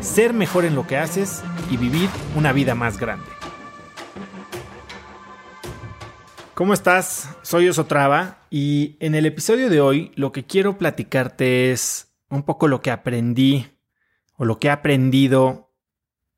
ser mejor en lo que haces y vivir una vida más grande. ¿Cómo estás? Soy Osotrava y en el episodio de hoy lo que quiero platicarte es un poco lo que aprendí o lo que he aprendido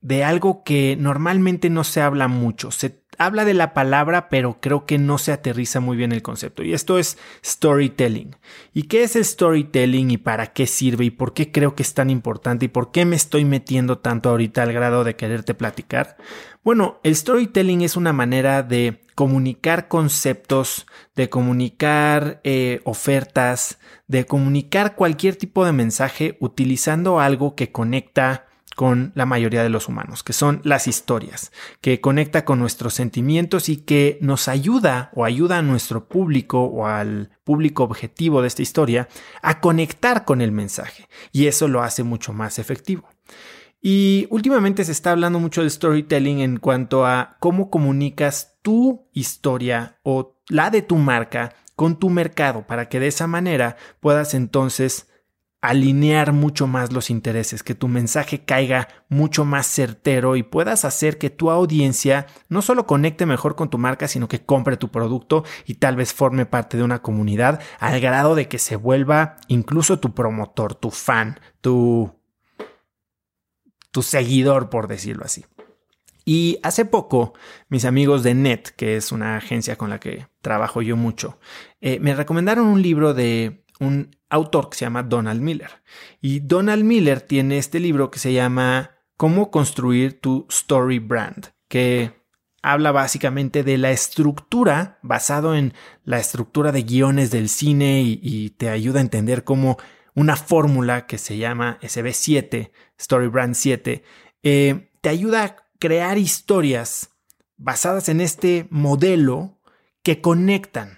de algo que normalmente no se habla mucho. Se habla de la palabra, pero creo que no se aterriza muy bien el concepto. Y esto es storytelling. ¿Y qué es el storytelling y para qué sirve y por qué creo que es tan importante y por qué me estoy metiendo tanto ahorita al grado de quererte platicar? Bueno, el storytelling es una manera de comunicar conceptos, de comunicar eh, ofertas, de comunicar cualquier tipo de mensaje utilizando algo que conecta con la mayoría de los humanos, que son las historias, que conecta con nuestros sentimientos y que nos ayuda o ayuda a nuestro público o al público objetivo de esta historia a conectar con el mensaje. Y eso lo hace mucho más efectivo. Y últimamente se está hablando mucho del storytelling en cuanto a cómo comunicas tu historia o la de tu marca con tu mercado para que de esa manera puedas entonces alinear mucho más los intereses, que tu mensaje caiga mucho más certero y puedas hacer que tu audiencia no solo conecte mejor con tu marca, sino que compre tu producto y tal vez forme parte de una comunidad al grado de que se vuelva incluso tu promotor, tu fan, tu, tu seguidor, por decirlo así. Y hace poco, mis amigos de Net, que es una agencia con la que trabajo yo mucho, eh, me recomendaron un libro de un autor que se llama Donald Miller. Y Donald Miller tiene este libro que se llama Cómo construir tu story brand, que habla básicamente de la estructura basado en la estructura de guiones del cine y, te ayuda a entender cómo una fórmula que se llama SB7, Story Brand 7, eh, te ayuda a crear historias basadas en este modelo que conectan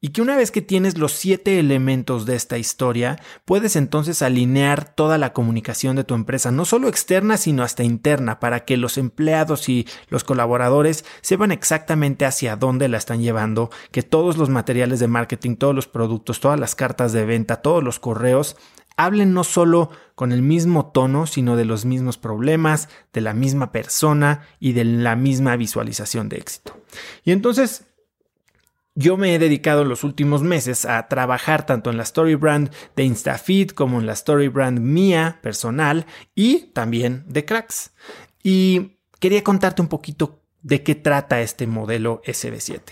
y que una vez que tienes los siete elementos de esta historia, puedes entonces alinear toda la comunicación de tu empresa, no solo externa, sino hasta interna, para que los empleados y los colaboradores sepan exactamente hacia dónde la están llevando, que todos los materiales de marketing, todos los productos, todas las cartas de venta, todos los correos, hablen no solo con el mismo tono, sino de los mismos problemas, de la misma persona y de la misma visualización de éxito. Y entonces, yo me he dedicado en los últimos meses a trabajar tanto en la story brand de InstaFeed como en la story brand mía personal y también de Cracks. Y quería contarte un poquito de qué trata este modelo SB7.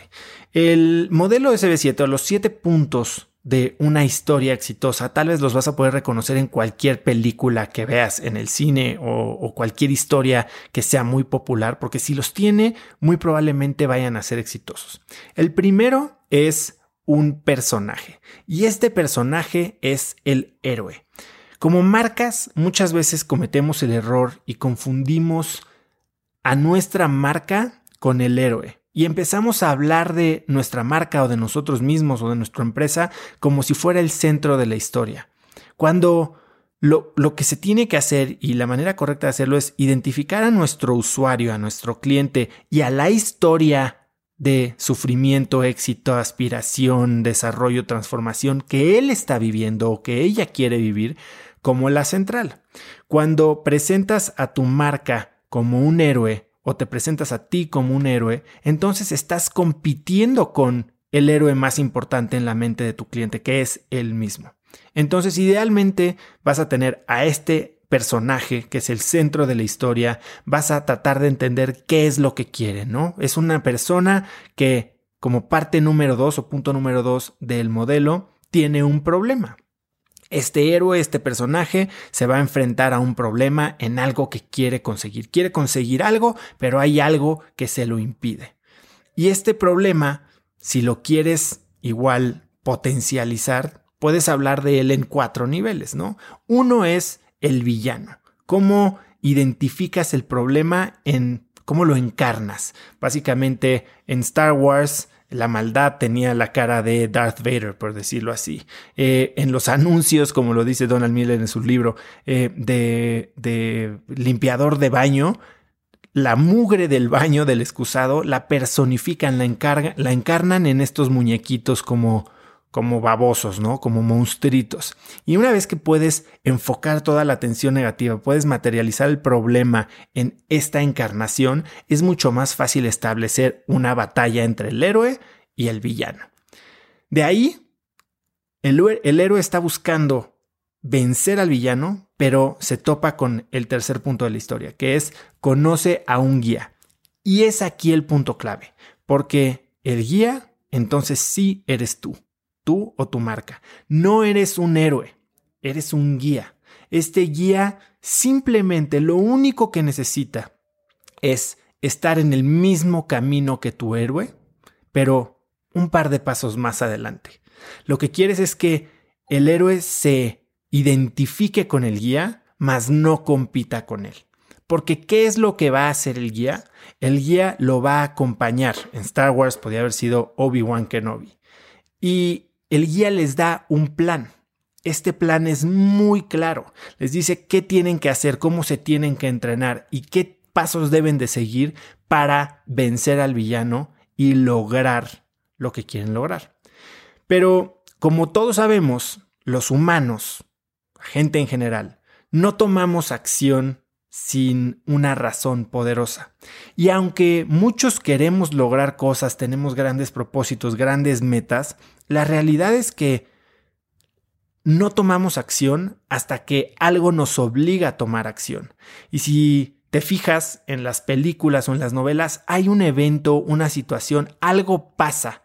El modelo SB7 o los siete puntos de una historia exitosa, tal vez los vas a poder reconocer en cualquier película que veas en el cine o, cualquier historia que sea muy popular, porque si los tiene, muy probablemente vayan a ser exitosos. El primero es un personaje y este personaje es el héroe. Como marcas, muchas veces cometemos el error y confundimos a nuestra marca con el héroe y empezamos a hablar de nuestra marca o de nosotros mismos o de nuestra empresa como si fuera el centro de la historia. Cuando lo, lo, que se tiene que hacer y la manera correcta de hacerlo es identificar a nuestro usuario, a nuestro cliente y a la historia de sufrimiento, éxito, aspiración, desarrollo, transformación que él está viviendo o que ella quiere vivir como la central. Cuando presentas a tu marca como un héroe o te presentas a ti como un héroe, entonces estás compitiendo con el héroe más importante en la mente de tu cliente, que es él mismo. Entonces, idealmente vas a tener a este personaje, que es el centro de la historia, vas a tratar de entender qué es lo que quiere, ¿no? Es una persona que, como parte número dos o punto número dos del modelo, tiene un problema. Este héroe, este personaje, se va a enfrentar a un problema en algo que quiere conseguir. Quiere conseguir algo, pero hay algo que se lo impide. Y este problema, si lo quieres igual potencializar, puedes hablar de él en cuatro niveles, ¿no? Uno es el villano. Cómo identificas el problema en cómo lo encarnas. Básicamente en Star Wars la maldad tenía la cara de Darth Vader, por decirlo así. Eh, en los anuncios, como lo dice Donald Miller en su libro, eh, de, limpiador de baño, la mugre del baño del excusado la personifican, la, la encarnan en estos muñequitos como como babosos, ¿no? Como monstruitos. Y una vez que puedes enfocar toda la atención negativa, puedes materializar el problema en esta encarnación, es mucho más fácil establecer una batalla entre el héroe y el villano. De ahí, el, el héroe está buscando vencer al villano, pero se topa con el tercer punto de la historia, que es conoce a un guía. Y es aquí el punto clave, porque el guía, entonces sí eres tú tú o tu marca. No eres un héroe, eres un guía. Este guía simplemente lo único que necesita es estar en el mismo camino que tu héroe, pero un par de pasos más adelante. Lo que quieres es que el héroe se identifique con el guía, mas no compita con él. Porque ¿qué es lo que va a hacer el guía? El guía lo va a acompañar. En Star Wars podría haber sido Obi-Wan Kenobi. Y el guía les da un plan. Este plan es muy claro. Les dice qué tienen que hacer, cómo se tienen que entrenar y qué pasos deben de seguir para vencer al villano y lograr lo que quieren lograr. Pero, como todos sabemos, los humanos, gente en general, no tomamos acción sin una razón poderosa. Y aunque muchos queremos lograr cosas, tenemos grandes propósitos, grandes metas, la realidad es que no tomamos acción hasta que algo nos obliga a tomar acción. Y si te fijas en las películas o en las novelas, hay un evento, una situación, algo pasa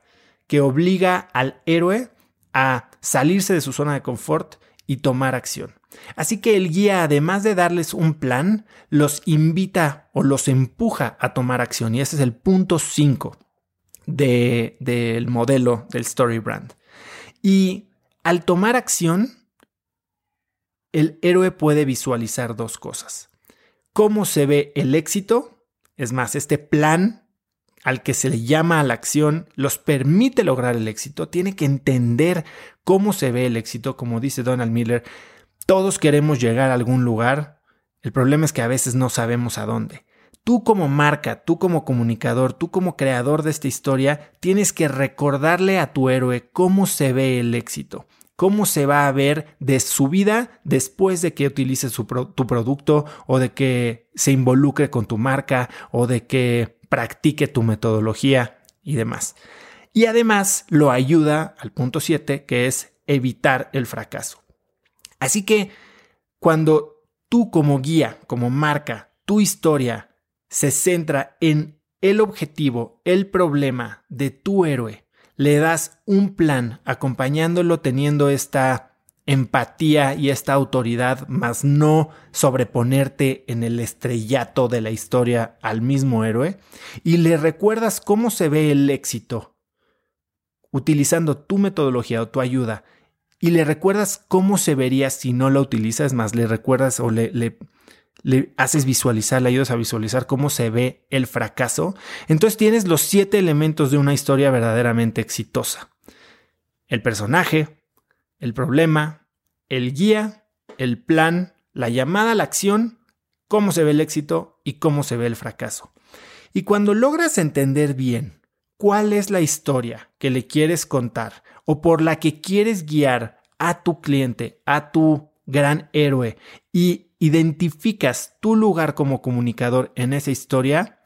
que obliga al héroe a salirse de su zona de confort y tomar acción. Así que el guía, además de darles un plan, los invita o los empuja a tomar acción. Y ese es el punto 5 del modelo del Story Brand. Y al tomar acción, el héroe puede visualizar dos cosas. Cómo se ve el éxito, es más, este plan al que se le llama a la acción los permite lograr el éxito, tiene que entender cómo se ve el éxito, como dice Donald Miller, todos queremos llegar a algún lugar, el problema es que a veces no sabemos a dónde. Tú como marca, tú como comunicador, tú como creador de esta historia, tienes que recordarle a tu héroe cómo se ve el éxito, cómo se va a ver de su vida después de que utilice tu producto o de que se involucre con tu marca o de que practique tu metodología y demás. Y además lo ayuda al punto 7, que es evitar el fracaso. Así que cuando tú como guía, como marca, tu historia se centra en el objetivo, el problema de tu héroe, le das un plan acompañándolo teniendo esta empatía y esta autoridad, más no sobreponerte en el estrellato de la historia al mismo héroe, y le recuerdas cómo se ve el éxito utilizando tu metodología o tu ayuda, y le recuerdas cómo se vería si no lo utilizas, más le recuerdas o le, le le haces visualizar, le ayudas a visualizar cómo se ve el fracaso, entonces tienes los siete elementos de una historia verdaderamente exitosa. El personaje, el problema, el guía, el plan, la llamada a la acción, cómo se ve el éxito y cómo se ve el fracaso. Y cuando logras entender bien cuál es la historia que le quieres contar o por la que quieres guiar a tu cliente, a tu gran héroe y identificas tu lugar como comunicador en esa historia,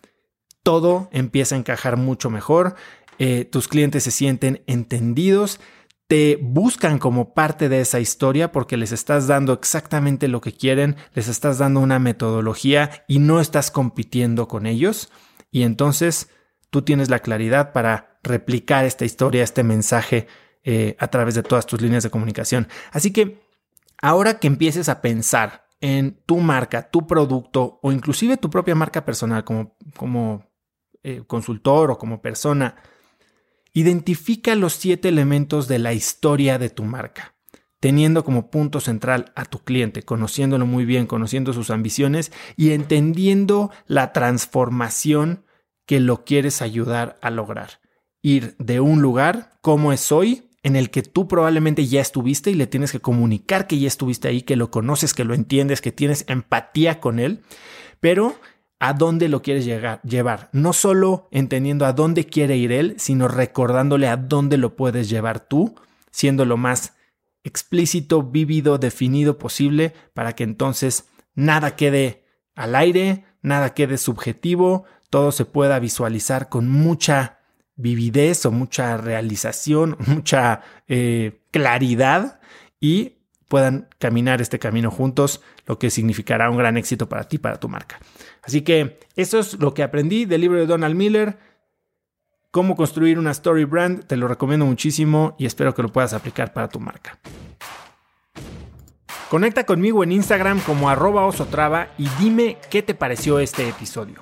todo empieza a encajar mucho mejor, eh, tus clientes se sienten entendidos, te buscan como parte de esa historia porque les estás dando exactamente lo que quieren, les estás dando una metodología y no estás compitiendo con ellos. Y entonces tú tienes la claridad para replicar esta historia, este mensaje eh, a través de todas tus líneas de comunicación. Así que ahora que empieces a pensar en tu marca, tu producto o inclusive tu propia marca personal como, eh, consultor o como persona, identifica los siete elementos de la historia de tu marca. teniendo como punto central a tu cliente, conociéndolo muy bien, conociendo sus ambiciones y entendiendo la transformación que lo quieres ayudar a lograr. Ir de un lugar como es hoy, en el que tú probablemente ya estuviste y le tienes que comunicar que ya estuviste ahí, que lo conoces, que lo entiendes, que tienes empatía con él, pero a dónde lo quieres llevar. No solo entendiendo a dónde quiere ir él, sino recordándole a dónde lo puedes llevar tú, siendo lo más explícito, vívido, definido posible, para que entonces nada quede al aire, nada quede subjetivo, todo se pueda visualizar con mucha vividez o mucha realización, mucha eh, claridad y puedan caminar este camino juntos, lo que significará un gran éxito para ti, para tu marca. Así que eso es lo que aprendí del libro de Donald Miller. Cómo construir una story brand, te lo recomiendo muchísimo y espero que lo puedas aplicar para tu marca. Conecta conmigo en Instagram como arroba osotrava y dime qué te pareció este episodio.